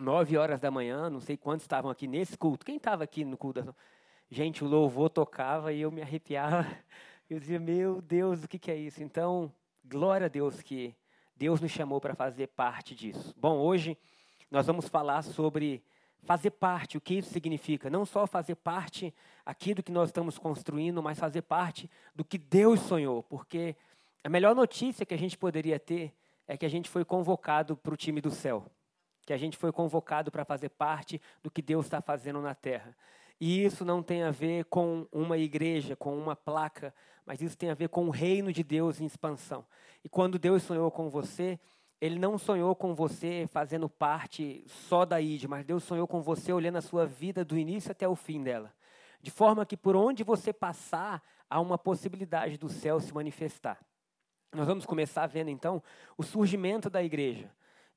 nove horas da manhã, não sei quantos estavam aqui nesse culto. Quem estava aqui no culto? Gente, o louvor tocava e eu me arrepiava. Eu dizia, meu Deus, o que, que é isso? Então, glória a Deus que Deus nos chamou para fazer parte disso. Bom, hoje nós vamos falar sobre fazer parte, o que isso significa. Não só fazer parte aqui do que nós estamos construindo, mas fazer parte do que Deus sonhou. Porque a melhor notícia que a gente poderia ter é que a gente foi convocado para o time do céu que a gente foi convocado para fazer parte do que Deus está fazendo na terra. E isso não tem a ver com uma igreja, com uma placa, mas isso tem a ver com o reino de Deus em expansão. E quando Deus sonhou com você, Ele não sonhou com você fazendo parte só da ID, mas Deus sonhou com você olhando a sua vida do início até o fim dela. De forma que por onde você passar, há uma possibilidade do céu se manifestar. Nós vamos começar vendo então o surgimento da igreja.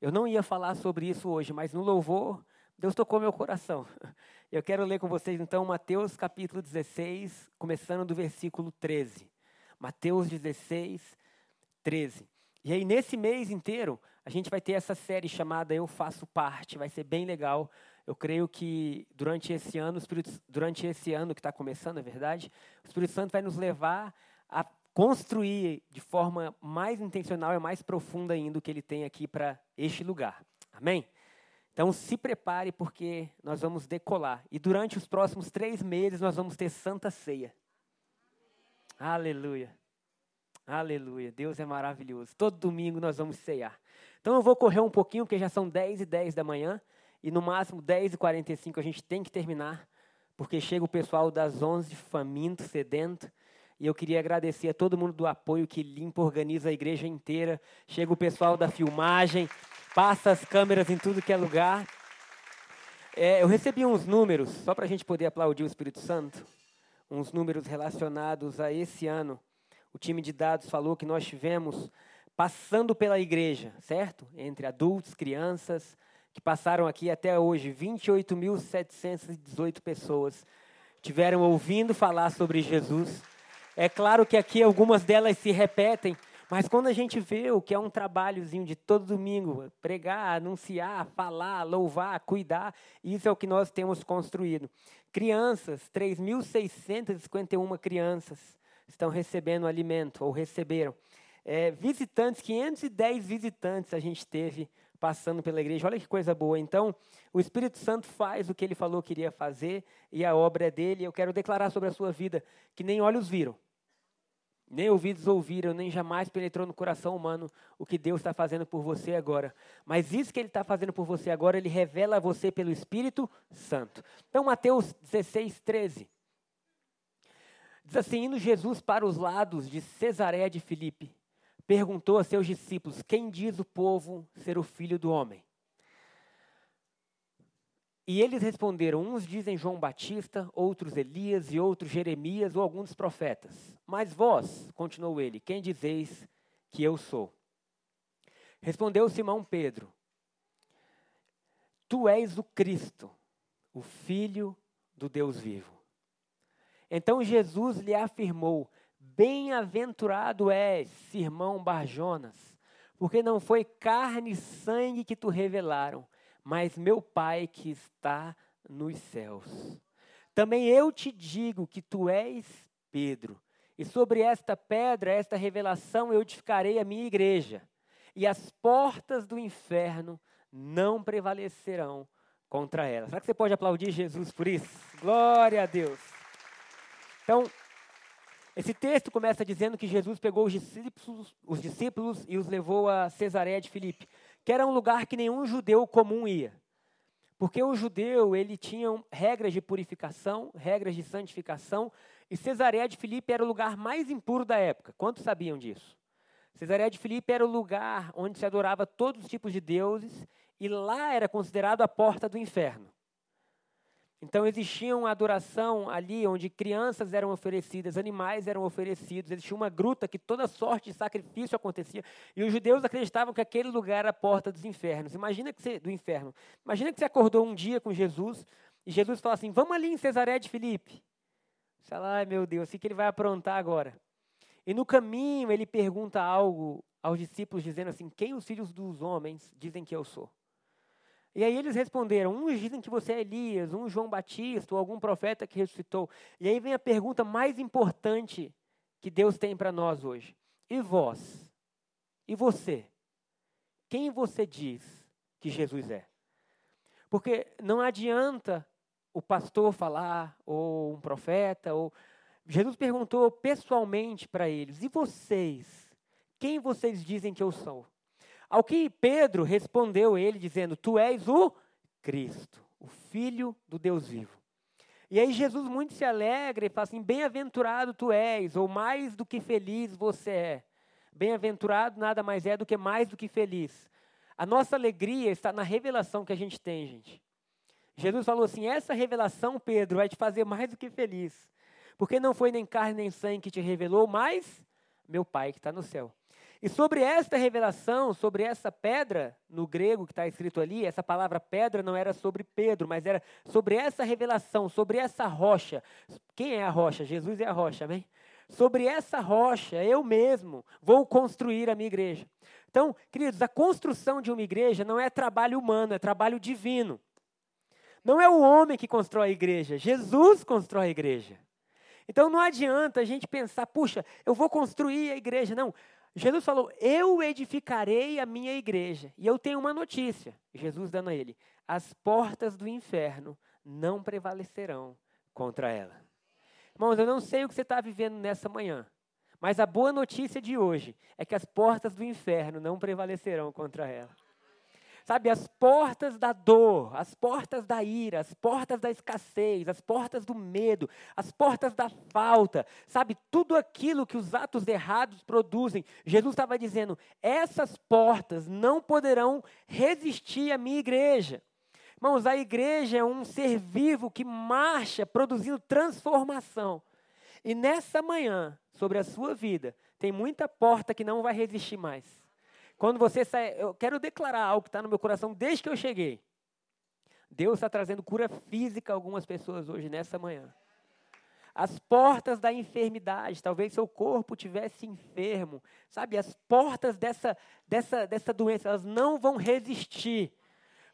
Eu não ia falar sobre isso hoje, mas no louvor, Deus tocou meu coração. Eu quero ler com vocês então Mateus capítulo 16, começando do versículo 13. Mateus 16, 13. E aí, nesse mês inteiro, a gente vai ter essa série chamada Eu Faço Parte, vai ser bem legal. Eu creio que durante esse ano, durante esse ano que está começando, é verdade, o Espírito Santo vai nos levar a construir de forma mais intencional e mais profunda ainda o que ele tem aqui para este lugar. Amém? Então se prepare porque nós vamos decolar. E durante os próximos três meses nós vamos ter Santa Ceia. Aleluia. Aleluia. Deus é maravilhoso. Todo domingo nós vamos ceiar. Então eu vou correr um pouquinho, porque já são 10 e 10 da manhã. E no máximo 10 e 45 a gente tem que terminar. Porque chega o pessoal das 11 faminto, sedento. E eu queria agradecer a todo mundo do apoio que limpa, organiza a igreja inteira. Chega o pessoal da filmagem, passa as câmeras em tudo que é lugar. É, eu recebi uns números, só para a gente poder aplaudir o Espírito Santo, uns números relacionados a esse ano. O time de dados falou que nós tivemos, passando pela igreja, certo? Entre adultos, crianças, que passaram aqui até hoje, 28.718 pessoas tiveram ouvindo falar sobre Jesus é claro que aqui algumas delas se repetem, mas quando a gente vê o que é um trabalhozinho de todo domingo, pregar, anunciar, falar, louvar, cuidar, isso é o que nós temos construído. Crianças, 3.651 crianças estão recebendo alimento ou receberam. É, visitantes, 510 visitantes a gente teve passando pela igreja. Olha que coisa boa. Então, o Espírito Santo faz o que ele falou que iria fazer e a obra é dele. Eu quero declarar sobre a sua vida que nem olhos viram, nem ouvidos ouviram, nem jamais penetrou no coração humano o que Deus está fazendo por você agora. Mas isso que Ele está fazendo por você agora, Ele revela a você pelo Espírito Santo. Então, Mateus 16, 13. Diz assim: indo Jesus para os lados de Cesareia de Filipe, perguntou a seus discípulos: Quem diz o povo ser o filho do homem? E eles responderam: Uns dizem João Batista, outros Elias e outros Jeremias ou alguns profetas. Mas vós, continuou ele, quem dizeis que eu sou? Respondeu Simão Pedro: Tu és o Cristo, o Filho do Deus vivo. Então Jesus lhe afirmou: Bem-aventurado és, Simão Barjonas, porque não foi carne e sangue que tu revelaram, mas meu Pai que está nos céus. Também eu te digo que tu és Pedro, e sobre esta pedra, esta revelação, eu edificarei a minha igreja, e as portas do inferno não prevalecerão contra ela. Será que você pode aplaudir Jesus por isso? Glória a Deus. Então, esse texto começa dizendo que Jesus pegou os discípulos, os discípulos e os levou a Cesareia de Filipe, que era um lugar que nenhum judeu comum ia. Porque o judeu, ele tinha regras de purificação, regras de santificação, e Cesareia de Filipe era o lugar mais impuro da época. Quantos sabiam disso? Cesareia de Filipe era o lugar onde se adorava todos os tipos de deuses, e lá era considerado a porta do inferno. Então existia uma adoração ali onde crianças eram oferecidas, animais eram oferecidos, existia uma gruta que toda sorte de sacrifício acontecia, e os judeus acreditavam que aquele lugar era a porta dos infernos. Imagina que você, do inferno. Imagina que você acordou um dia com Jesus e Jesus fala assim: "Vamos ali em Cesaré de Filipe". Você fala: "Ai, meu Deus, o que ele vai aprontar agora?" E no caminho ele pergunta algo aos discípulos dizendo assim: "Quem os filhos dos homens dizem que eu sou?" E aí eles responderam: uns dizem que você é Elias, um João Batista ou algum profeta que ressuscitou. E aí vem a pergunta mais importante que Deus tem para nós hoje: e vós? E você? Quem você diz que Jesus é? Porque não adianta o pastor falar, ou um profeta, ou. Jesus perguntou pessoalmente para eles: e vocês? Quem vocês dizem que eu sou? Ao que Pedro respondeu ele, dizendo: Tu és o Cristo, o Filho do Deus vivo. E aí Jesus muito se alegra e fala assim: Bem-aventurado tu és, ou mais do que feliz você é. Bem-aventurado nada mais é do que mais do que feliz. A nossa alegria está na revelação que a gente tem, gente. Jesus falou assim: essa revelação, Pedro, vai te fazer mais do que feliz. Porque não foi nem carne nem sangue que te revelou, mas meu Pai que está no céu. E sobre esta revelação, sobre essa pedra, no grego que está escrito ali, essa palavra pedra não era sobre Pedro, mas era sobre essa revelação, sobre essa rocha. Quem é a rocha? Jesus é a rocha, amém? Sobre essa rocha, eu mesmo vou construir a minha igreja. Então, queridos, a construção de uma igreja não é trabalho humano, é trabalho divino. Não é o homem que constrói a igreja, Jesus constrói a igreja. Então não adianta a gente pensar, puxa, eu vou construir a igreja. Não, Jesus falou: Eu edificarei a minha igreja. E eu tenho uma notícia, Jesus dando a ele: as portas do inferno não prevalecerão contra ela. Irmãos, eu não sei o que você está vivendo nessa manhã, mas a boa notícia de hoje é que as portas do inferno não prevalecerão contra ela. Sabe, as portas da dor, as portas da ira, as portas da escassez, as portas do medo, as portas da falta, sabe, tudo aquilo que os atos errados produzem. Jesus estava dizendo: essas portas não poderão resistir à minha igreja. Irmãos, a igreja é um ser vivo que marcha produzindo transformação. E nessa manhã, sobre a sua vida, tem muita porta que não vai resistir mais. Quando você sai, eu quero declarar algo que está no meu coração desde que eu cheguei. Deus está trazendo cura física a algumas pessoas hoje, nessa manhã. As portas da enfermidade, talvez seu corpo tivesse enfermo, sabe? As portas dessa, dessa, dessa doença, elas não vão resistir.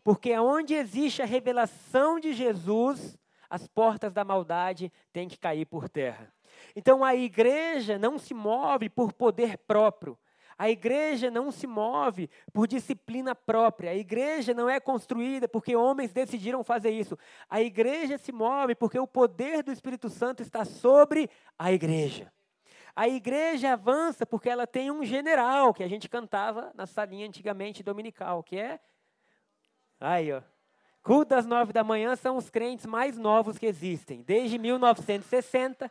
Porque onde existe a revelação de Jesus, as portas da maldade têm que cair por terra. Então a igreja não se move por poder próprio, a igreja não se move por disciplina própria. A igreja não é construída porque homens decidiram fazer isso. A igreja se move porque o poder do Espírito Santo está sobre a igreja. A igreja avança porque ela tem um general que a gente cantava na salinha antigamente dominical, que é aí, ó. Culto das nove da manhã são os crentes mais novos que existem. Desde 1960,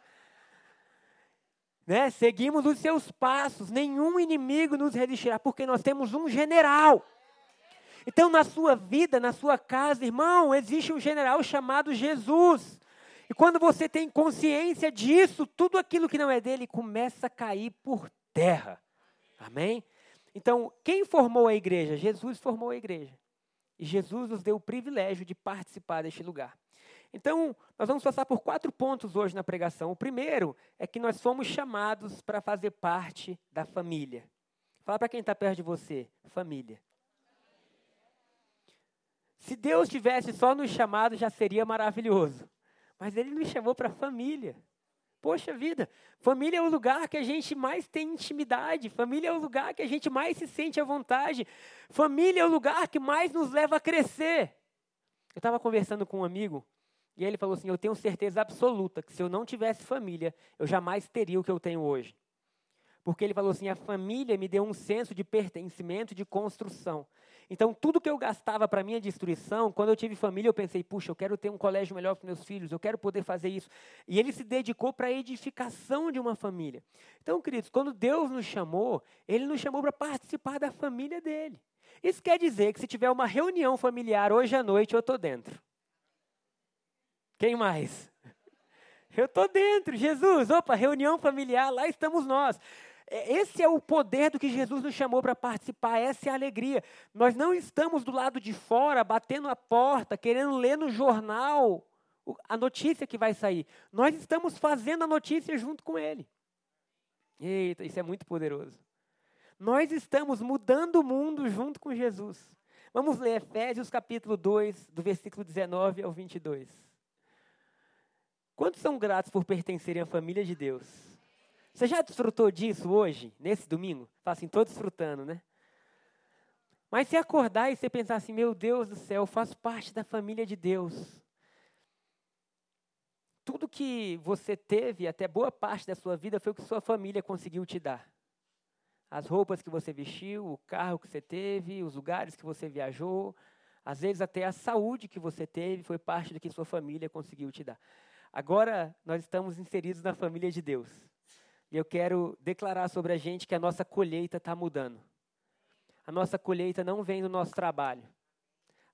né? Seguimos os seus passos, nenhum inimigo nos resistirá, porque nós temos um general. Então, na sua vida, na sua casa, irmão, existe um general chamado Jesus. E quando você tem consciência disso, tudo aquilo que não é dele começa a cair por terra. Amém? Então, quem formou a igreja? Jesus formou a igreja. E Jesus nos deu o privilégio de participar deste lugar. Então, nós vamos passar por quatro pontos hoje na pregação. O primeiro é que nós fomos chamados para fazer parte da família. Fala para quem está perto de você: família. Se Deus tivesse só nos chamado, já seria maravilhoso. Mas Ele nos chamou para família. Poxa vida, família é o lugar que a gente mais tem intimidade, família é o lugar que a gente mais se sente à vontade, família é o lugar que mais nos leva a crescer. Eu estava conversando com um amigo e ele falou assim: Eu tenho certeza absoluta que se eu não tivesse família, eu jamais teria o que eu tenho hoje. Porque ele falou assim: a família me deu um senso de pertencimento, de construção. Então, tudo que eu gastava para minha destruição, quando eu tive família, eu pensei: puxa, eu quero ter um colégio melhor para meus filhos, eu quero poder fazer isso. E ele se dedicou para a edificação de uma família. Então, queridos, quando Deus nos chamou, ele nos chamou para participar da família dele. Isso quer dizer que se tiver uma reunião familiar hoje à noite, eu estou dentro. Quem mais? Eu estou dentro, Jesus. Opa, reunião familiar, lá estamos nós. É, esse é o poder do que Jesus nos chamou para participar, essa é a alegria. Nós não estamos do lado de fora, batendo a porta, querendo ler no jornal a notícia que vai sair. Nós estamos fazendo a notícia junto com Ele. Eita, isso é muito poderoso. Nós estamos mudando o mundo junto com Jesus. Vamos ler Efésios capítulo 2, do versículo 19 ao 22. Quantos são gratos por pertencerem à família de Deus? Você já desfrutou disso hoje, nesse domingo? Fala assim, estou desfrutando, né? Mas se acordar e você pensar assim, meu Deus do céu, eu faço parte da família de Deus. Tudo que você teve, até boa parte da sua vida, foi o que sua família conseguiu te dar. As roupas que você vestiu, o carro que você teve, os lugares que você viajou, às vezes até a saúde que você teve foi parte do que sua família conseguiu te dar. Agora nós estamos inseridos na família de Deus. E eu quero declarar sobre a gente que a nossa colheita está mudando. A nossa colheita não vem do nosso trabalho.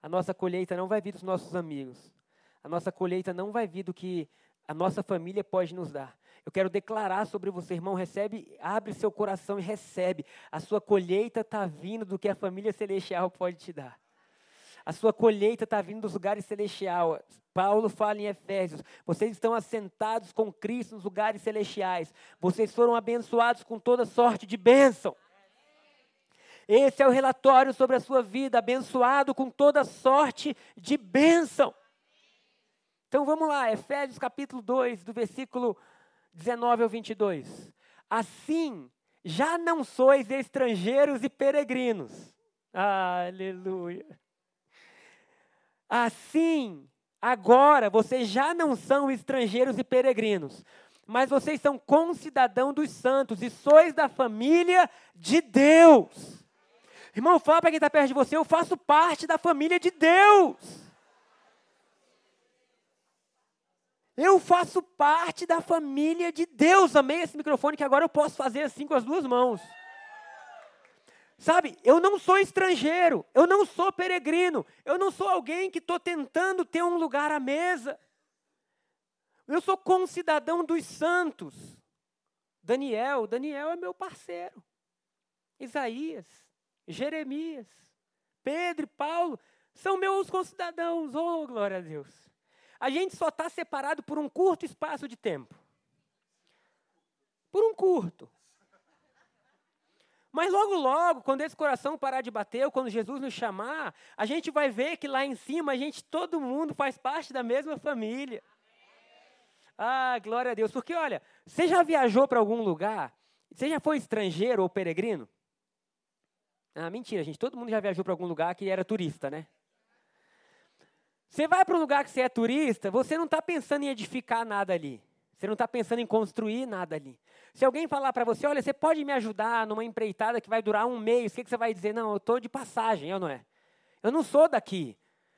A nossa colheita não vai vir dos nossos amigos. A nossa colheita não vai vir do que a nossa família pode nos dar. Eu quero declarar sobre você, irmão, recebe, abre seu coração e recebe. A sua colheita está vindo do que a família celestial pode te dar. A sua colheita está vindo dos lugares celestiais. Paulo fala em Efésios: vocês estão assentados com Cristo nos lugares celestiais. Vocês foram abençoados com toda sorte de bênção. Esse é o relatório sobre a sua vida, abençoado com toda sorte de bênção. Então vamos lá, Efésios capítulo 2, do versículo 19 ao 22. Assim, já não sois estrangeiros e peregrinos. Aleluia. Assim, agora vocês já não são estrangeiros e peregrinos, mas vocês são concidadãos dos santos e sois da família de Deus. Irmão, fala para quem está perto de você, eu faço parte da família de Deus. Eu faço parte da família de Deus. Amei esse microfone que agora eu posso fazer assim com as duas mãos. Sabe, eu não sou estrangeiro, eu não sou peregrino, eu não sou alguém que estou tentando ter um lugar à mesa. Eu sou concidadão dos santos. Daniel, Daniel é meu parceiro. Isaías, Jeremias, Pedro e Paulo são meus concidadãos. Oh, glória a Deus. A gente só está separado por um curto espaço de tempo. Por um curto. Mas logo, logo, quando esse coração parar de bater, ou quando Jesus nos chamar, a gente vai ver que lá em cima a gente, todo mundo faz parte da mesma família. Ah, glória a Deus. Porque olha, você já viajou para algum lugar? Você já foi estrangeiro ou peregrino? Ah, mentira, gente. Todo mundo já viajou para algum lugar que era turista, né? Você vai para um lugar que você é turista, você não está pensando em edificar nada ali. Você não está pensando em construir nada ali. Se alguém falar para você, olha, você pode me ajudar numa empreitada que vai durar um mês, o que, que você vai dizer? Não, eu estou de passagem, eu não é? Eu não sou daqui.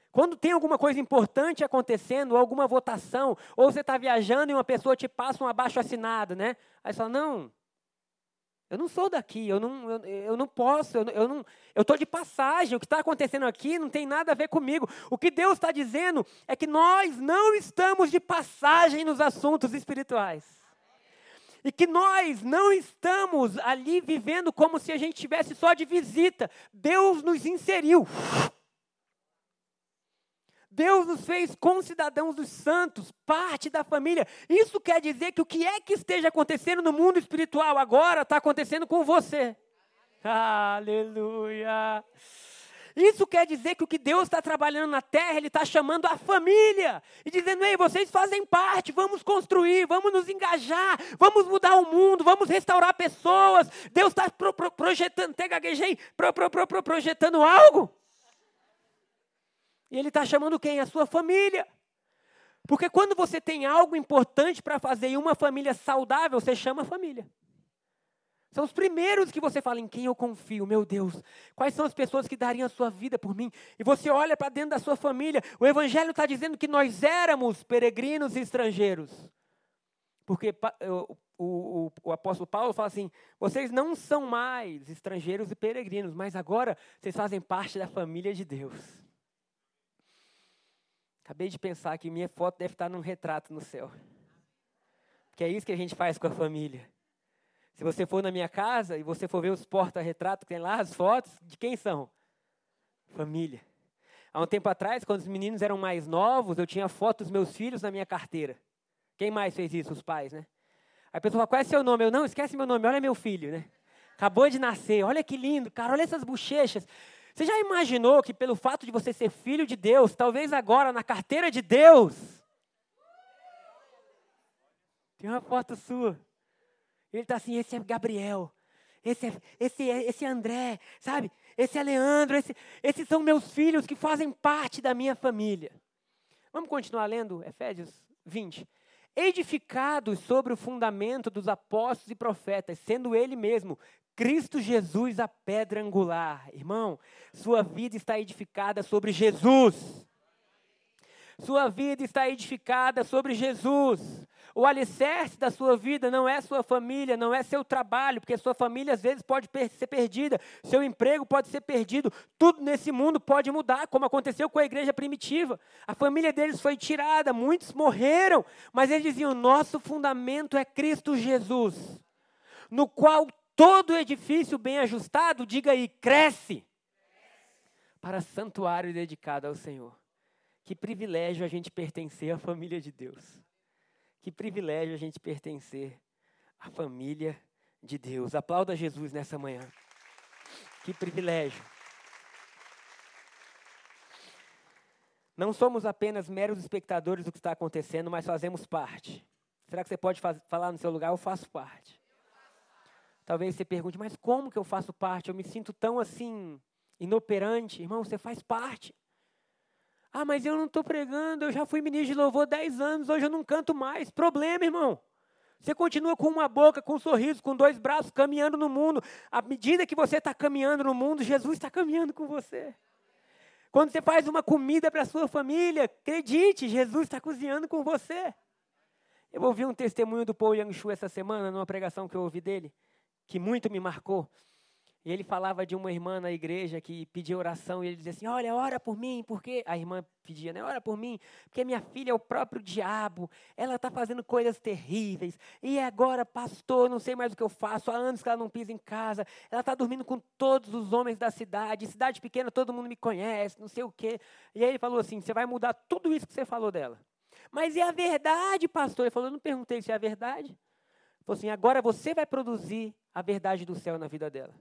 Quando tem alguma coisa importante acontecendo, alguma votação, ou você está viajando e uma pessoa te passa um abaixo assinado, né? Aí você fala, não, eu não sou daqui, eu não, eu, eu não posso, eu, não, eu estou de passagem. O que está acontecendo aqui não tem nada a ver comigo. O que Deus está dizendo é que nós não estamos de passagem nos assuntos espirituais. E que nós não estamos ali vivendo como se a gente estivesse só de visita. Deus nos inseriu. Deus nos fez concidadãos dos santos, parte da família. Isso quer dizer que o que é que esteja acontecendo no mundo espiritual agora está acontecendo com você. Aleluia. Isso quer dizer que o que Deus está trabalhando na terra, Ele está chamando a família e dizendo: ei, vocês fazem parte, vamos construir, vamos nos engajar, vamos mudar o mundo, vamos restaurar pessoas. Deus está pro, pro, projetando, até gaguejei, pro, projetando algo. E ele está chamando quem? A sua família. Porque quando você tem algo importante para fazer em uma família saudável, você chama a família. São os primeiros que você fala em quem eu confio, meu Deus. Quais são as pessoas que dariam a sua vida por mim? E você olha para dentro da sua família. O Evangelho está dizendo que nós éramos peregrinos e estrangeiros. Porque o, o, o, apóstolo Paulo fala assim: vocês não são mais estrangeiros e peregrinos, mas agora vocês fazem parte da família de Deus. Acabei de pensar que minha foto deve estar num retrato no céu. Porque é isso que a gente faz com a família. Se você for na minha casa e você for ver os porta-retratos que tem lá, as fotos, de quem são? Família. Há um tempo atrás, quando os meninos eram mais novos, eu tinha foto dos meus filhos na minha carteira. Quem mais fez isso? Os pais, né? Aí a pessoa fala, qual é seu nome? Eu, não, esquece meu nome, olha meu filho, né? Acabou de nascer, olha que lindo, cara, olha essas bochechas. Você já imaginou que pelo fato de você ser filho de Deus, talvez agora na carteira de Deus, tem uma foto sua. Ele está assim, esse é Gabriel, esse é, esse é, esse é André, sabe? Esse é Leandro, esse, esses são meus filhos que fazem parte da minha família. Vamos continuar lendo Efésios 20 edificados sobre o fundamento dos apóstolos e profetas, sendo ele mesmo Cristo Jesus a pedra angular. Irmão, sua vida está edificada sobre Jesus. Sua vida está edificada sobre Jesus. O alicerce da sua vida não é sua família, não é seu trabalho, porque sua família às vezes pode ser perdida, seu emprego pode ser perdido, tudo nesse mundo pode mudar, como aconteceu com a igreja primitiva. A família deles foi tirada, muitos morreram, mas eles diziam: nosso fundamento é Cristo Jesus, no qual todo edifício bem ajustado, diga aí, cresce para santuário dedicado ao Senhor. Que privilégio a gente pertencer à família de Deus. Que privilégio a gente pertencer à família de Deus. Aplauda Jesus nessa manhã. Que privilégio. Não somos apenas meros espectadores do que está acontecendo, mas fazemos parte. Será que você pode falar no seu lugar? Eu faço parte. Talvez você pergunte, mas como que eu faço parte? Eu me sinto tão assim, inoperante. Irmão, você faz parte. Ah, mas eu não estou pregando, eu já fui ministro de louvor 10 anos, hoje eu não canto mais. Problema, irmão. Você continua com uma boca, com um sorriso, com dois braços, caminhando no mundo. À medida que você está caminhando no mundo, Jesus está caminhando com você. Quando você faz uma comida para a sua família, acredite, Jesus está cozinhando com você. Eu ouvi um testemunho do Paul Yang-Shu essa semana, numa pregação que eu ouvi dele, que muito me marcou. E ele falava de uma irmã na igreja que pedia oração e ele dizia assim: Olha, ora por mim, porque. A irmã pedia, né? Ora por mim, porque minha filha é o próprio diabo, ela está fazendo coisas terríveis. E agora, pastor, não sei mais o que eu faço. Há anos que ela não pisa em casa, ela está dormindo com todos os homens da cidade. Cidade pequena, todo mundo me conhece, não sei o quê. E aí ele falou assim: Você vai mudar tudo isso que você falou dela. Mas é a verdade, pastor? Ele falou: Eu não perguntei se é a verdade. Falou assim: Agora você vai produzir a verdade do céu na vida dela.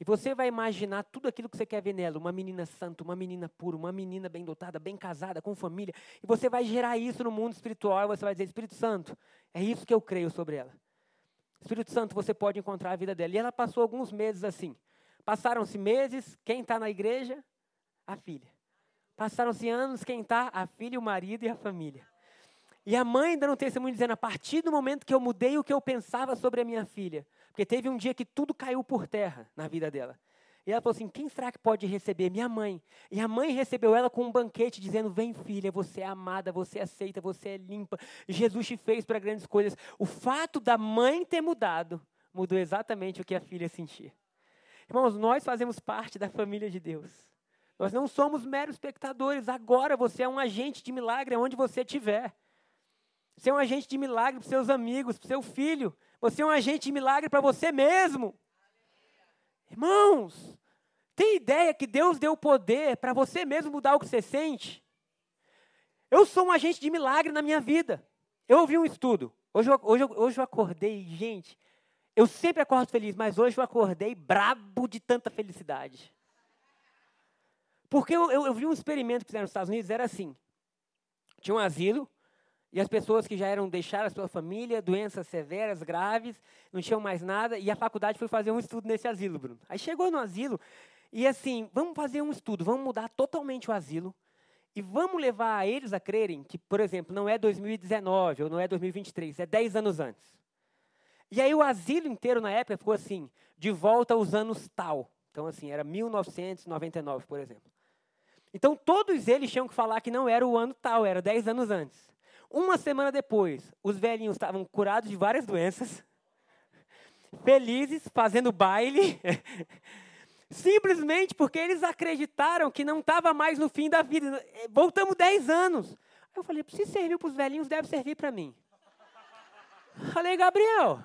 E você vai imaginar tudo aquilo que você quer ver nela: uma menina santa, uma menina pura, uma menina bem dotada, bem casada, com família. E você vai gerar isso no mundo espiritual. E você vai dizer: Espírito Santo, é isso que eu creio sobre ela. Espírito Santo, você pode encontrar a vida dela. E ela passou alguns meses assim. Passaram-se meses, quem está na igreja? A filha. Passaram-se anos, quem está? A filha, o marido e a família. E a mãe dando um testemunho dizendo: a partir do momento que eu mudei o que eu pensava sobre a minha filha, porque teve um dia que tudo caiu por terra na vida dela. E ela falou assim: quem será que pode receber? Minha mãe. E a mãe recebeu ela com um banquete, dizendo: Vem, filha, você é amada, você é aceita, você é limpa. Jesus te fez para grandes coisas. O fato da mãe ter mudado mudou exatamente o que a filha sentia. Irmãos, nós fazemos parte da família de Deus. Nós não somos meros espectadores. Agora você é um agente de milagre onde você estiver. Você é um agente de milagre para seus amigos, para seu filho. Você é um agente de milagre para você mesmo. Irmãos, tem ideia que Deus deu poder para você mesmo mudar o que você sente? Eu sou um agente de milagre na minha vida. Eu ouvi um estudo. Hoje, hoje, hoje eu acordei, gente. Eu sempre acordo feliz, mas hoje eu acordei brabo de tanta felicidade. Porque eu, eu, eu vi um experimento que fizeram nos Estados Unidos, era assim. Tinha um asilo, e as pessoas que já eram deixadas pela família, doenças severas, graves, não tinham mais nada, e a faculdade foi fazer um estudo nesse asilo, Bruno. Aí chegou no asilo, e assim, vamos fazer um estudo, vamos mudar totalmente o asilo, e vamos levar eles a crerem que, por exemplo, não é 2019 ou não é 2023, é 10 anos antes. E aí o asilo inteiro na época ficou assim, de volta aos anos tal. Então, assim, era 1999, por exemplo. Então, todos eles tinham que falar que não era o ano tal, era 10 anos antes. Uma semana depois, os velhinhos estavam curados de várias doenças, felizes, fazendo baile, Simplesmente porque eles acreditaram que não estava mais no fim da vida. Voltamos 10 anos. Aí eu falei, se serviu para os velhinhos, deve servir para mim. Falei, Gabriel,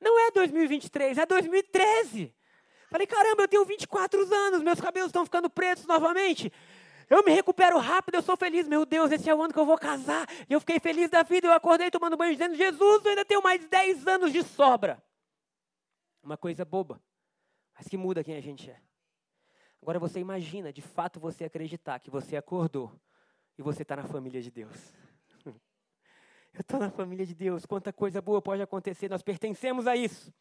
não é 2023, é 2013. Falei, caramba, eu tenho 24 anos, meus cabelos estão ficando pretos novamente. Eu me recupero rápido, eu sou feliz. Meu Deus, esse é o ano que eu vou casar. E eu fiquei feliz da vida. Eu acordei tomando banho dizendo: Jesus, eu ainda tenho mais 10 anos de sobra. Uma coisa boba, mas que muda quem a gente é. Agora você imagina, de fato, você acreditar que você acordou e você está na família de Deus. Eu estou na família de Deus. Quanta coisa boa pode acontecer. Nós pertencemos a isso.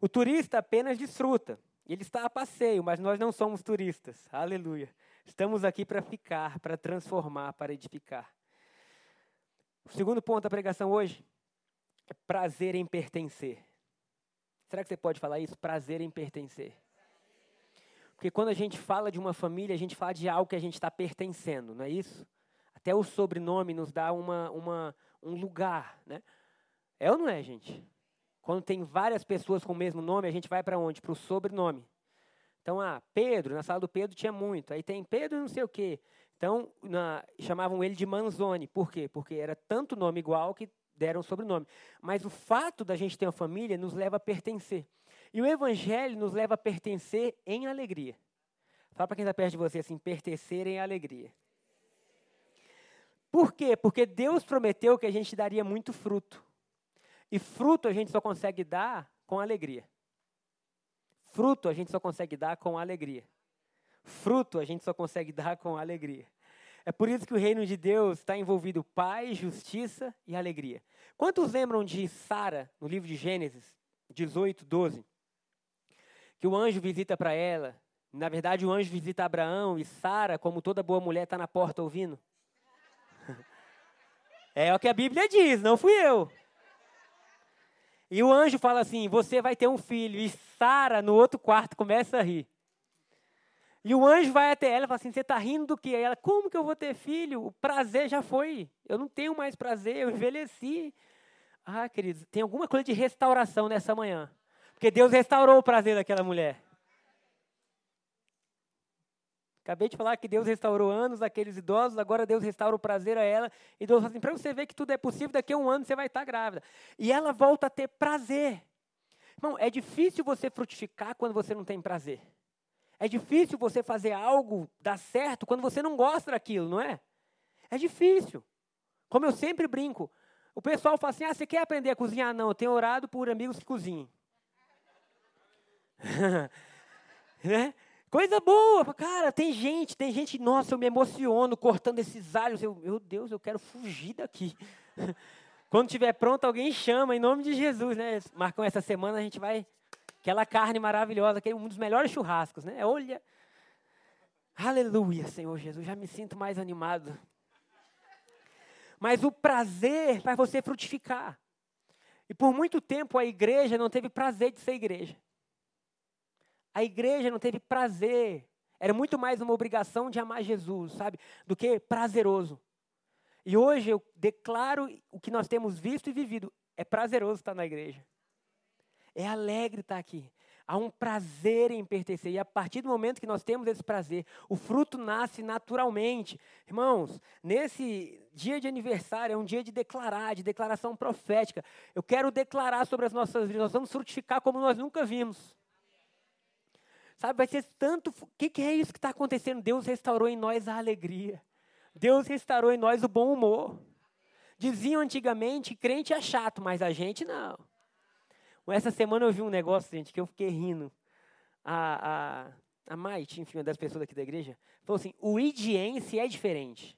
O turista apenas desfruta. Ele está a passeio, mas nós não somos turistas. Aleluia. Estamos aqui para ficar, para transformar, para edificar. O segundo ponto da pregação hoje é prazer em pertencer. Será que você pode falar isso? Prazer em pertencer. Porque quando a gente fala de uma família, a gente fala de algo que a gente está pertencendo, não é isso? Até o sobrenome nos dá uma, uma, um lugar, né? É ou não é, gente? Quando tem várias pessoas com o mesmo nome, a gente vai para onde? Para o sobrenome. Então, ah, Pedro, na sala do Pedro tinha muito. Aí tem Pedro não sei o quê. Então, na, chamavam ele de Manzoni. Por quê? Porque era tanto nome igual que deram sobrenome. Mas o fato da gente ter uma família nos leva a pertencer. E o evangelho nos leva a pertencer em alegria. Fala para quem está perto de você assim, pertencer em alegria. Por quê? Porque Deus prometeu que a gente daria muito fruto. E fruto a gente só consegue dar com alegria. Fruto a gente só consegue dar com alegria. Fruto a gente só consegue dar com alegria. É por isso que o reino de Deus está envolvido paz, justiça e alegria. Quantos lembram de Sara, no livro de Gênesis 18, 12? Que o anjo visita para ela. Na verdade, o anjo visita Abraão e Sara, como toda boa mulher, está na porta ouvindo. É o que a Bíblia diz, não fui eu. E o anjo fala assim: Você vai ter um filho. E Sara, no outro quarto, começa a rir. E o anjo vai até ela e fala assim: Você está rindo do quê? Aí ela: Como que eu vou ter filho? O prazer já foi. Eu não tenho mais prazer, eu envelheci. Ah, queridos, tem alguma coisa de restauração nessa manhã. Porque Deus restaurou o prazer daquela mulher. Acabei de falar que Deus restaurou anos daqueles idosos, agora Deus restaura o prazer a ela. E Deus fala assim: para você ver que tudo é possível, daqui a um ano você vai estar grávida. E ela volta a ter prazer. Irmão, é difícil você frutificar quando você não tem prazer. É difícil você fazer algo dar certo quando você não gosta daquilo, não é? É difícil. Como eu sempre brinco, o pessoal fala assim: ah, você quer aprender a cozinhar? Não, eu tenho orado por amigos que cozinhem. né? Coisa boa, cara, tem gente, tem gente, nossa, eu me emociono cortando esses alhos. Eu, meu Deus, eu quero fugir daqui. Quando estiver pronto, alguém chama em nome de Jesus, né? Marcam essa semana, a gente vai. Aquela carne maravilhosa, que é um dos melhores churrascos, né? Olha. Aleluia, Senhor Jesus, já me sinto mais animado. Mas o prazer faz você frutificar. E por muito tempo a igreja não teve prazer de ser igreja. A igreja não teve prazer. Era muito mais uma obrigação de amar Jesus, sabe? Do que prazeroso. E hoje eu declaro o que nós temos visto e vivido. É prazeroso estar na igreja. É alegre estar aqui. Há um prazer em pertencer. E a partir do momento que nós temos esse prazer, o fruto nasce naturalmente. Irmãos, nesse dia de aniversário, é um dia de declarar, de declaração profética. Eu quero declarar sobre as nossas vidas. Nós vamos frutificar como nós nunca vimos. Sabe, vai ser tanto. O que, que é isso que está acontecendo? Deus restaurou em nós a alegria. Deus restaurou em nós o bom humor. Diziam antigamente crente é chato, mas a gente não. Essa semana eu vi um negócio, gente, que eu fiquei rindo. A, a, a Maite, enfim, uma das pessoas aqui da igreja, falou assim: o idiense é diferente.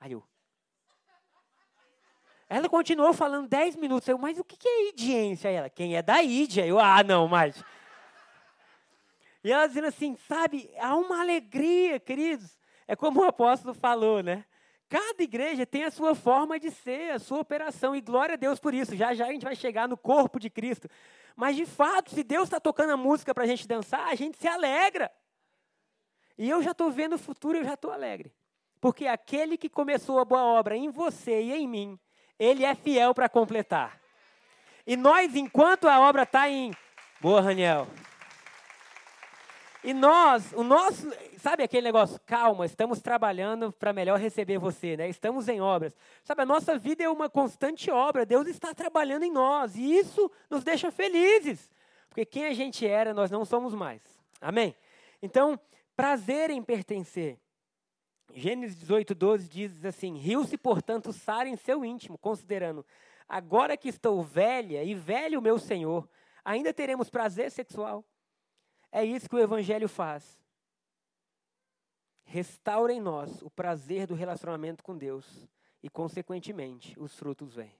Aí eu. Ela continuou falando 10 minutos. Eu, mas o que é idiência? Ela, quem é da Ídia? Eu, ah, não, Maite. E ela dizendo assim, sabe, há uma alegria, queridos. É como o apóstolo falou, né? Cada igreja tem a sua forma de ser, a sua operação, e glória a Deus por isso. Já já a gente vai chegar no corpo de Cristo. Mas de fato, se Deus está tocando a música para a gente dançar, a gente se alegra. E eu já estou vendo o futuro, eu já estou alegre. Porque aquele que começou a boa obra em você e em mim, ele é fiel para completar. E nós, enquanto a obra está em. Boa, Raniel. E nós, o nosso, sabe aquele negócio, calma, estamos trabalhando para melhor receber você, né? Estamos em obras. Sabe, a nossa vida é uma constante obra, Deus está trabalhando em nós, e isso nos deixa felizes. Porque quem a gente era, nós não somos mais. Amém? Então, prazer em pertencer. Gênesis 18, 12 diz assim: Riu-se, portanto, Sara em seu íntimo, considerando: Agora que estou velha e velho meu Senhor, ainda teremos prazer sexual. É isso que o Evangelho faz. Restaura em nós o prazer do relacionamento com Deus e, consequentemente, os frutos vêm.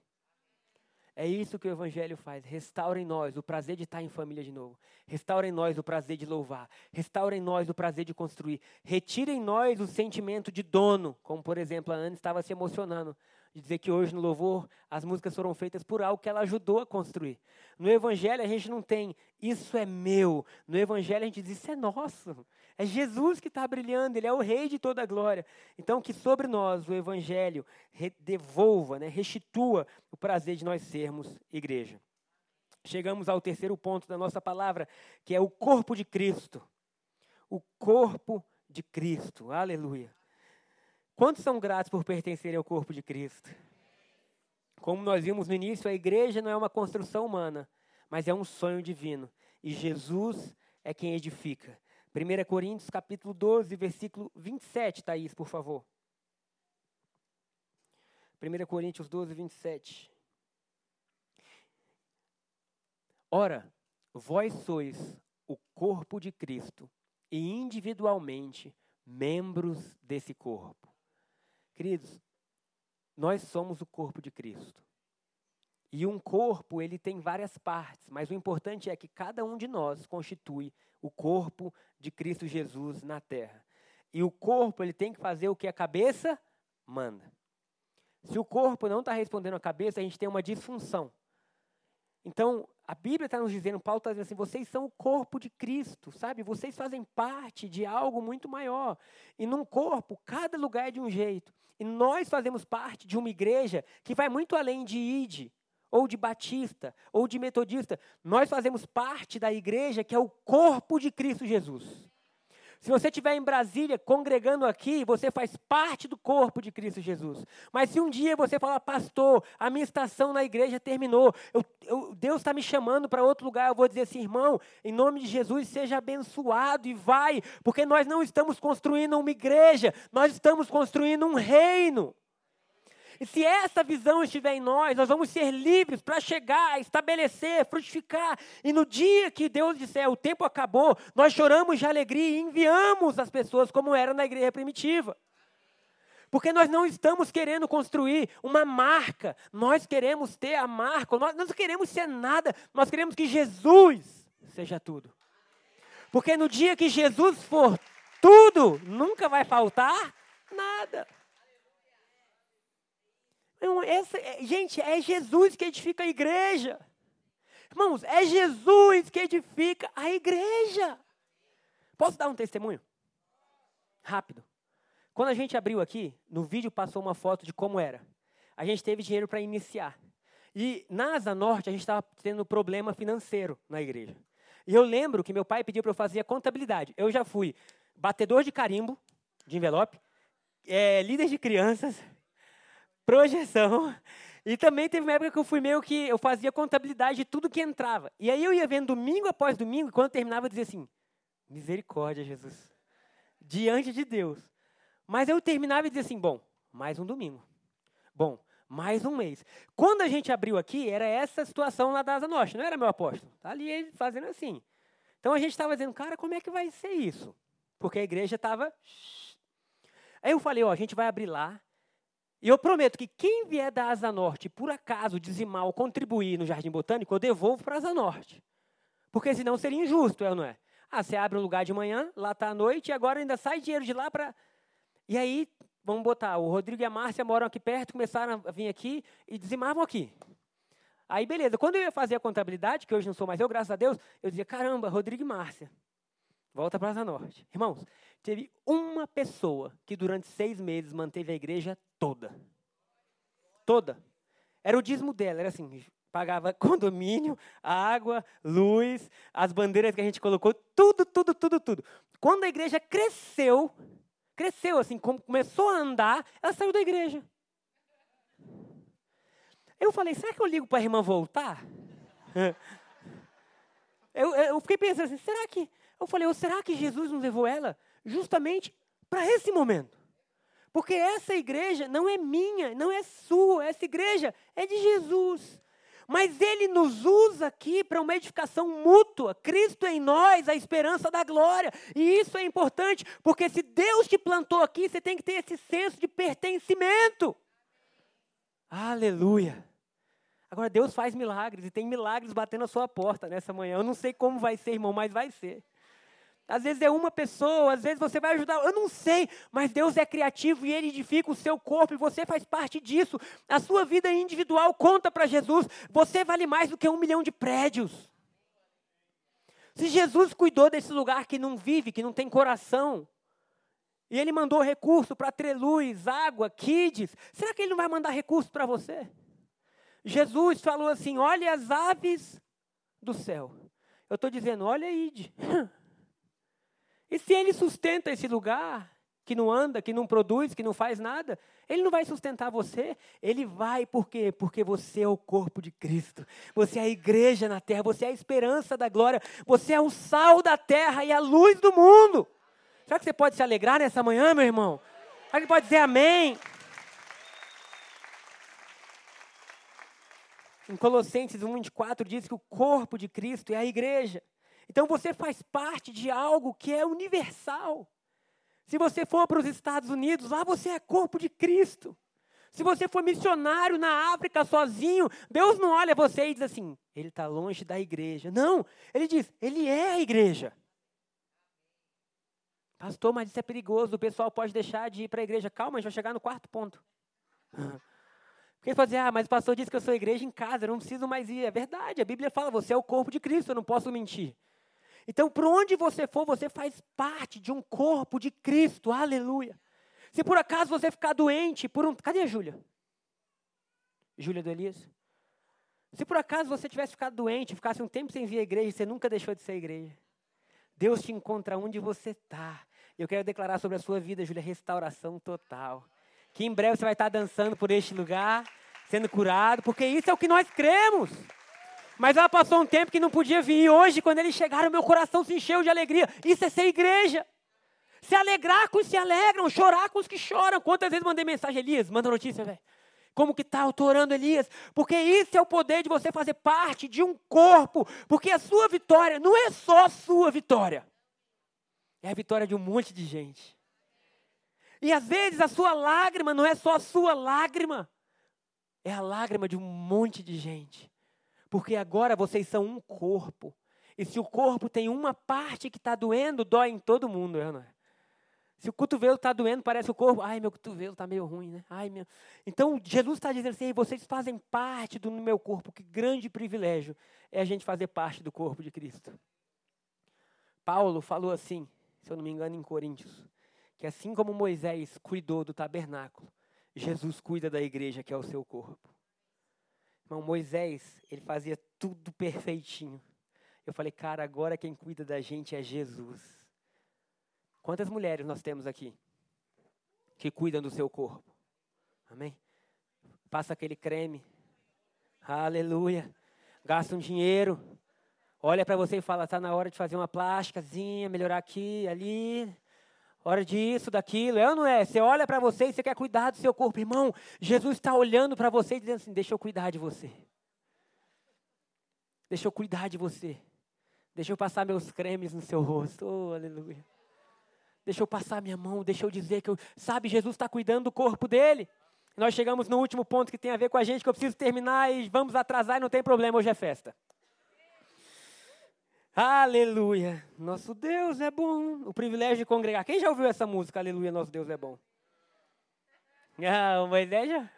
É isso que o Evangelho faz. Restaura em nós o prazer de estar em família de novo. Restaura em nós o prazer de louvar. Restaura em nós o prazer de construir. Retira em nós o sentimento de dono, como por exemplo a Ana estava se emocionando de dizer que hoje no louvor as músicas foram feitas por algo que ela ajudou a construir. No Evangelho a gente não tem isso é meu. No Evangelho a gente diz isso é nosso. É Jesus que está brilhando, Ele é o Rei de toda a glória. Então que sobre nós o Evangelho devolva, né, restitua o prazer de nós sermos igreja. Chegamos ao terceiro ponto da nossa palavra, que é o corpo de Cristo. O corpo de Cristo. Aleluia. Quantos são gratos por pertencerem ao corpo de Cristo? Como nós vimos no início, a igreja não é uma construção humana, mas é um sonho divino. E Jesus é quem edifica. 1 Coríntios capítulo 12, versículo 27, Thaís, por favor. 1 Coríntios 12, 27. Ora, vós sois o corpo de Cristo e individualmente membros desse corpo. Queridos, nós somos o corpo de Cristo. E um corpo, ele tem várias partes, mas o importante é que cada um de nós constitui o corpo de Cristo Jesus na terra. E o corpo, ele tem que fazer o que a cabeça manda. Se o corpo não está respondendo à cabeça, a gente tem uma disfunção. Então, a Bíblia está nos dizendo, Paulo está dizendo assim, vocês são o corpo de Cristo, sabe? Vocês fazem parte de algo muito maior. E num corpo, cada lugar é de um jeito. E nós fazemos parte de uma igreja que vai muito além de ID, ou de batista, ou de metodista. Nós fazemos parte da igreja que é o corpo de Cristo Jesus. Se você estiver em Brasília congregando aqui, você faz parte do corpo de Cristo Jesus. Mas se um dia você falar, pastor, a minha estação na igreja terminou, eu, eu, Deus está me chamando para outro lugar, eu vou dizer assim, irmão, em nome de Jesus, seja abençoado e vai, porque nós não estamos construindo uma igreja, nós estamos construindo um reino. E se essa visão estiver em nós, nós vamos ser livres para chegar, estabelecer, frutificar. E no dia que Deus disser o tempo acabou, nós choramos de alegria e enviamos as pessoas como era na igreja primitiva. Porque nós não estamos querendo construir uma marca, nós queremos ter a marca, nós não queremos ser nada, nós queremos que Jesus seja tudo. Porque no dia que Jesus for tudo, nunca vai faltar nada. Essa, é, gente, é Jesus que edifica a igreja. Irmãos, é Jesus que edifica a igreja. Posso dar um testemunho? Rápido. Quando a gente abriu aqui, no vídeo passou uma foto de como era. A gente teve dinheiro para iniciar. E na Asa Norte, a gente estava tendo problema financeiro na igreja. E eu lembro que meu pai pediu para eu fazer a contabilidade. Eu já fui batedor de carimbo, de envelope, é, líder de crianças, projeção. E também teve uma época que eu fui meio que eu fazia contabilidade de tudo que entrava. E aí eu ia vendo domingo após domingo, e quando terminava eu dizia assim: misericórdia, Jesus. Diante de Deus. Mas eu terminava e dizia assim: bom, mais um domingo. Bom, mais um mês. Quando a gente abriu aqui, era essa situação lá da Asa Norte, não era meu apóstolo. Tá ali ele fazendo assim. Então a gente estava dizendo, cara, como é que vai ser isso? Porque a igreja estava. Aí eu falei, ó, a gente vai abrir lá, e eu prometo que quem vier da Asa Norte, por acaso dizimar ou contribuir no Jardim Botânico, eu devolvo para a Asa Norte. Porque senão seria injusto, é ou não é? Ah, você abre um lugar de manhã, lá está à noite, e agora ainda sai dinheiro de lá para. E aí, vamos botar, o Rodrigo e a Márcia moram aqui perto, começaram a vir aqui e dizimavam aqui. Aí, beleza. Quando eu ia fazer a contabilidade, que hoje não sou mais eu, graças a Deus, eu dizia, caramba, Rodrigo e Márcia, volta para a Asa Norte. Irmãos, teve uma pessoa que durante seis meses manteve a igreja toda. Toda. Era o dízimo dela, era assim, Pagava condomínio, água, luz, as bandeiras que a gente colocou, tudo, tudo, tudo, tudo. Quando a igreja cresceu, cresceu assim, começou a andar, ela saiu da igreja. Eu falei, será que eu ligo para a irmã voltar? Eu, eu fiquei pensando assim, será que. Eu falei, será que Jesus não levou ela justamente para esse momento? Porque essa igreja não é minha, não é sua, essa igreja é de Jesus. Mas ele nos usa aqui para uma edificação mútua. Cristo em nós, a esperança da glória. E isso é importante, porque se Deus te plantou aqui, você tem que ter esse senso de pertencimento. Aleluia. Agora, Deus faz milagres e tem milagres batendo a sua porta nessa manhã. Eu não sei como vai ser, irmão, mas vai ser. Às vezes é uma pessoa, às vezes você vai ajudar, eu não sei, mas Deus é criativo e Ele edifica o seu corpo e você faz parte disso. A sua vida individual conta para Jesus, você vale mais do que um milhão de prédios. Se Jesus cuidou desse lugar que não vive, que não tem coração, e Ele mandou recurso para Treluz, água, kids, será que Ele não vai mandar recurso para você? Jesus falou assim: olha as aves do céu. Eu estou dizendo, olha aí. E se ele sustenta esse lugar, que não anda, que não produz, que não faz nada, ele não vai sustentar você. Ele vai por quê? Porque você é o corpo de Cristo. Você é a igreja na terra, você é a esperança da glória, você é o sal da terra e a luz do mundo. Será que você pode se alegrar nessa manhã, meu irmão? Será que pode dizer amém? Em Colossenses 1, 24 diz que o corpo de Cristo é a igreja. Então você faz parte de algo que é universal. Se você for para os Estados Unidos, lá você é corpo de Cristo. Se você for missionário na África sozinho, Deus não olha você e diz assim: ele está longe da igreja. Não, ele diz: ele é a igreja. Pastor, mas isso é perigoso, o pessoal pode deixar de ir para a igreja. Calma, a gente vai chegar no quarto ponto. Porque ele pode dizer, ah, mas o pastor disse que eu sou igreja em casa, eu não preciso mais ir. É verdade, a Bíblia fala, você é o corpo de Cristo, eu não posso mentir. Então, por onde você for, você faz parte de um corpo de Cristo. Aleluia. Se por acaso você ficar doente por um. Cadê a Júlia? Júlia do Elias? Se por acaso você tivesse ficado doente, ficasse um tempo sem vir à igreja, você nunca deixou de ser igreja. Deus te encontra onde você está. Eu quero declarar sobre a sua vida, Júlia, restauração total. Que em breve você vai estar dançando por este lugar, sendo curado, porque isso é o que nós cremos. Mas ela passou um tempo que não podia vir. E hoje, quando eles chegaram, meu coração se encheu de alegria. Isso é ser igreja. Se alegrar com os que se alegram, chorar com os que choram. Quantas vezes mandei mensagem, Elias? Manda notícia, velho. Como que tá? Eu orando, Elias. Porque isso é o poder de você fazer parte de um corpo. Porque a sua vitória não é só a sua vitória. É a vitória de um monte de gente. E às vezes a sua lágrima não é só a sua lágrima. É a lágrima de um monte de gente. Porque agora vocês são um corpo. E se o corpo tem uma parte que está doendo, dói em todo mundo, é, não é? Se o cotovelo está doendo, parece o corpo. Ai, meu cotovelo está meio ruim, né? Ai, meu... Então, Jesus está dizendo assim: vocês fazem parte do meu corpo. Que grande privilégio é a gente fazer parte do corpo de Cristo. Paulo falou assim, se eu não me engano, em Coríntios, que assim como Moisés cuidou do tabernáculo, Jesus cuida da igreja, que é o seu corpo. Irmão, Moisés, ele fazia tudo perfeitinho. Eu falei, cara, agora quem cuida da gente é Jesus. Quantas mulheres nós temos aqui que cuidam do seu corpo? Amém? Passa aquele creme. Aleluia. Gasta um dinheiro. Olha para você e fala, está na hora de fazer uma plástica,zinha, melhorar aqui, ali hora disso, daquilo, é ou não é? Você olha para você e você quer cuidar do seu corpo. Irmão, Jesus está olhando para você e dizendo assim: deixa eu cuidar de você. Deixa eu cuidar de você. Deixa eu passar meus cremes no seu rosto. Oh, aleluia. Deixa eu passar minha mão, deixa eu dizer que eu. Sabe, Jesus está cuidando do corpo dele. Nós chegamos no último ponto que tem a ver com a gente, que eu preciso terminar e vamos atrasar e não tem problema, hoje é festa. Aleluia. Nosso Deus é bom. O privilégio de congregar. Quem já ouviu essa música? Aleluia, nosso Deus é bom. Ah, uma ideia?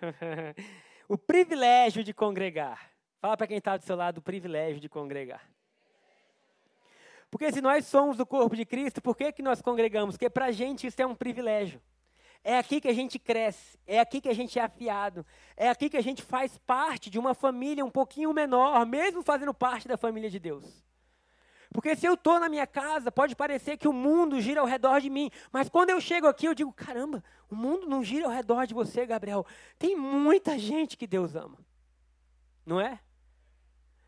o privilégio de congregar. Fala para quem está do seu lado o privilégio de congregar. Porque se nós somos o corpo de Cristo, por que, que nós congregamos? Porque para a gente isso é um privilégio. É aqui que a gente cresce, é aqui que a gente é afiado, é aqui que a gente faz parte de uma família um pouquinho menor, mesmo fazendo parte da família de Deus. Porque se eu estou na minha casa, pode parecer que o mundo gira ao redor de mim, mas quando eu chego aqui, eu digo: caramba, o mundo não gira ao redor de você, Gabriel. Tem muita gente que Deus ama, não é?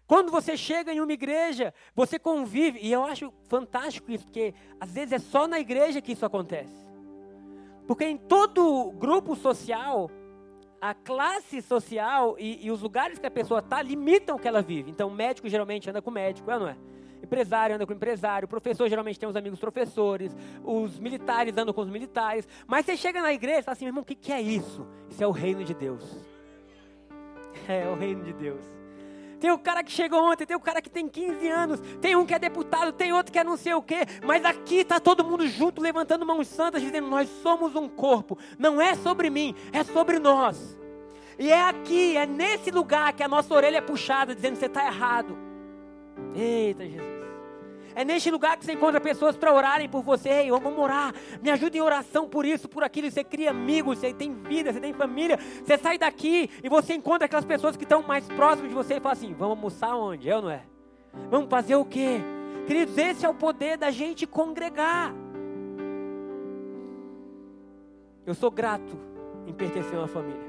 Quando você chega em uma igreja, você convive, e eu acho fantástico isso, porque às vezes é só na igreja que isso acontece. Porque em todo grupo social, a classe social e, e os lugares que a pessoa está limitam o que ela vive. Então, médico geralmente anda com médico, é ou não é? Empresário anda com empresário, professor geralmente tem os amigos professores, os militares andam com os militares. Mas você chega na igreja e fala assim, meu irmão, o que, que é isso? Isso é o reino de Deus. É, é o reino de Deus. Tem o cara que chegou ontem, tem o cara que tem 15 anos, tem um que é deputado, tem outro que é não sei o quê, mas aqui está todo mundo junto, levantando mãos santas, dizendo: Nós somos um corpo, não é sobre mim, é sobre nós. E é aqui, é nesse lugar que a nossa orelha é puxada, dizendo: Você está errado. Eita Jesus. É neste lugar que você encontra pessoas para orarem por você. Ei, vamos orar. Me ajuda em oração por isso, por aquilo. Você cria amigos, você tem vida, você tem família. Você sai daqui e você encontra aquelas pessoas que estão mais próximas de você e fala assim: vamos almoçar onde? Eu não é? Vamos fazer o quê? Queridos, esse é o poder da gente congregar. Eu sou grato em pertencer a uma família.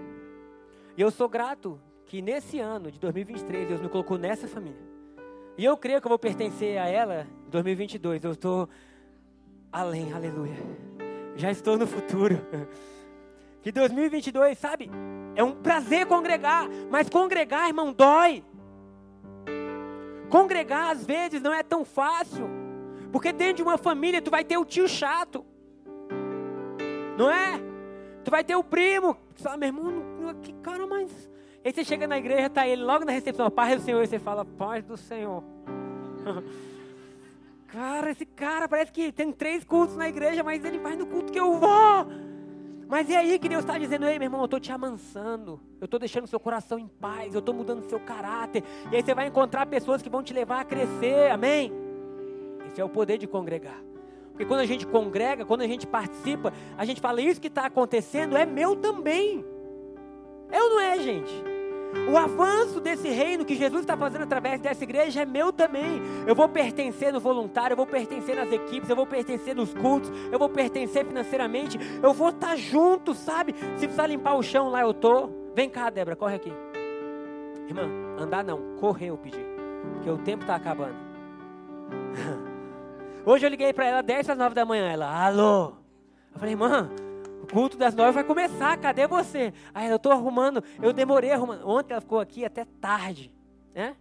E eu sou grato que nesse ano de 2023 Deus me colocou nessa família. E eu creio que eu vou pertencer a ela em 2022. Eu estou além, aleluia. Já estou no futuro. Que 2022, sabe? É um prazer congregar, mas congregar, irmão, dói. Congregar às vezes não é tão fácil. Porque dentro de uma família tu vai ter o tio chato. Não é? Tu vai ter o primo. Sabe, meu irmão, que cara mais Aí você chega na igreja, tá ele logo na recepção, paz do Senhor, e você fala, paz do Senhor. cara, esse cara parece que tem três cultos na igreja, mas ele vai no culto que eu vou. Mas é aí que Deus está dizendo, ei meu irmão, eu estou te amansando, eu estou deixando seu coração em paz, eu estou mudando seu caráter. E aí você vai encontrar pessoas que vão te levar a crescer, amém? Esse é o poder de congregar. Porque quando a gente congrega, quando a gente participa, a gente fala, isso que está acontecendo é meu também. É ou não é, gente? O avanço desse reino que Jesus está fazendo através dessa igreja é meu também. Eu vou pertencer no voluntário, eu vou pertencer nas equipes, eu vou pertencer nos cultos, eu vou pertencer financeiramente, eu vou estar tá junto, sabe? Se precisar limpar o chão lá, eu tô. Vem cá, Débora, corre aqui. Irmã, andar não, correr eu pedi, porque o tempo está acabando. Hoje eu liguei para ela 10 às 9 da manhã, ela, alô. Eu falei, irmã, o culto das nove vai começar, cadê você? Aí eu estou arrumando, eu demorei arrumando. Ontem ela ficou aqui até tarde, né?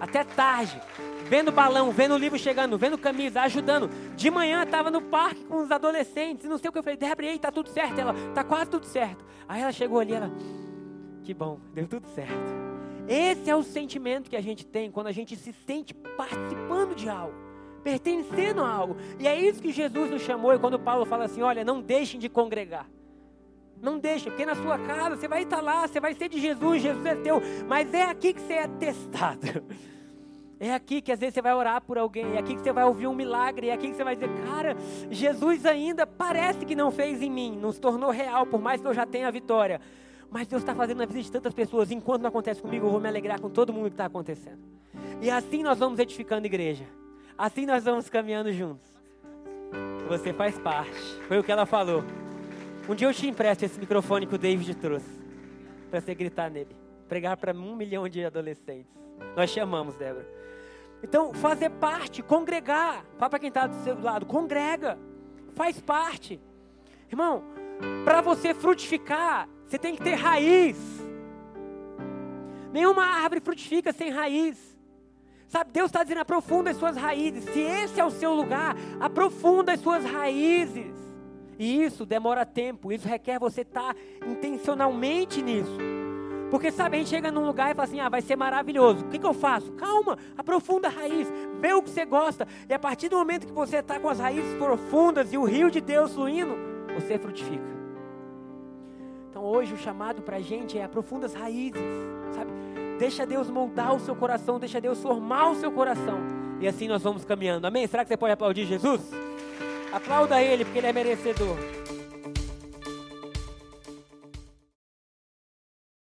Até tarde, vendo balão, vendo livro chegando, vendo camisa, ajudando. De manhã estava no parque com os adolescentes, não sei o que eu falei, Débora, aí, tá tudo certo? Ela, tá quase tudo certo. Aí ela chegou ali, ela, que bom, deu tudo certo. Esse é o sentimento que a gente tem quando a gente se sente participando de algo pertencendo a algo. E é isso que Jesus nos chamou. E quando Paulo fala assim: olha, não deixem de congregar. Não deixem, porque na sua casa você vai estar lá, você vai ser de Jesus, Jesus é teu. Mas é aqui que você é testado. É aqui que às vezes você vai orar por alguém, é aqui que você vai ouvir um milagre, é aqui que você vai dizer, cara, Jesus ainda parece que não fez em mim, não se tornou real, por mais que eu já tenha a vitória. Mas Deus está fazendo na vida de tantas pessoas, enquanto não acontece comigo, eu vou me alegrar com todo mundo que está acontecendo. E assim nós vamos edificando igreja. Assim nós vamos caminhando juntos. Você faz parte. Foi o que ela falou. Um dia eu te empresto esse microfone que o David trouxe. Para você gritar nele. Pregar para um milhão de adolescentes. Nós chamamos, Débora. Então, fazer parte, congregar. Fala para quem está do seu lado. Congrega. Faz parte. Irmão, para você frutificar, você tem que ter raiz. Nenhuma árvore frutifica sem raiz. Sabe, Deus está dizendo: aprofunda as suas raízes. Se esse é o seu lugar, aprofunda as suas raízes. E isso demora tempo, isso requer você estar tá intencionalmente nisso. Porque sabe, a gente chega num lugar e fala assim: ah, vai ser maravilhoso. O que, que eu faço? Calma, aprofunda a raiz, vê o que você gosta. E a partir do momento que você está com as raízes profundas e o rio de Deus fluindo, você frutifica. Então hoje o chamado para a gente é aprofunda as raízes, sabe? Deixa Deus moldar o seu coração, deixa Deus formar o seu coração. E assim nós vamos caminhando. Amém? Será que você pode aplaudir Jesus? Aplauda Ele, porque Ele é merecedor.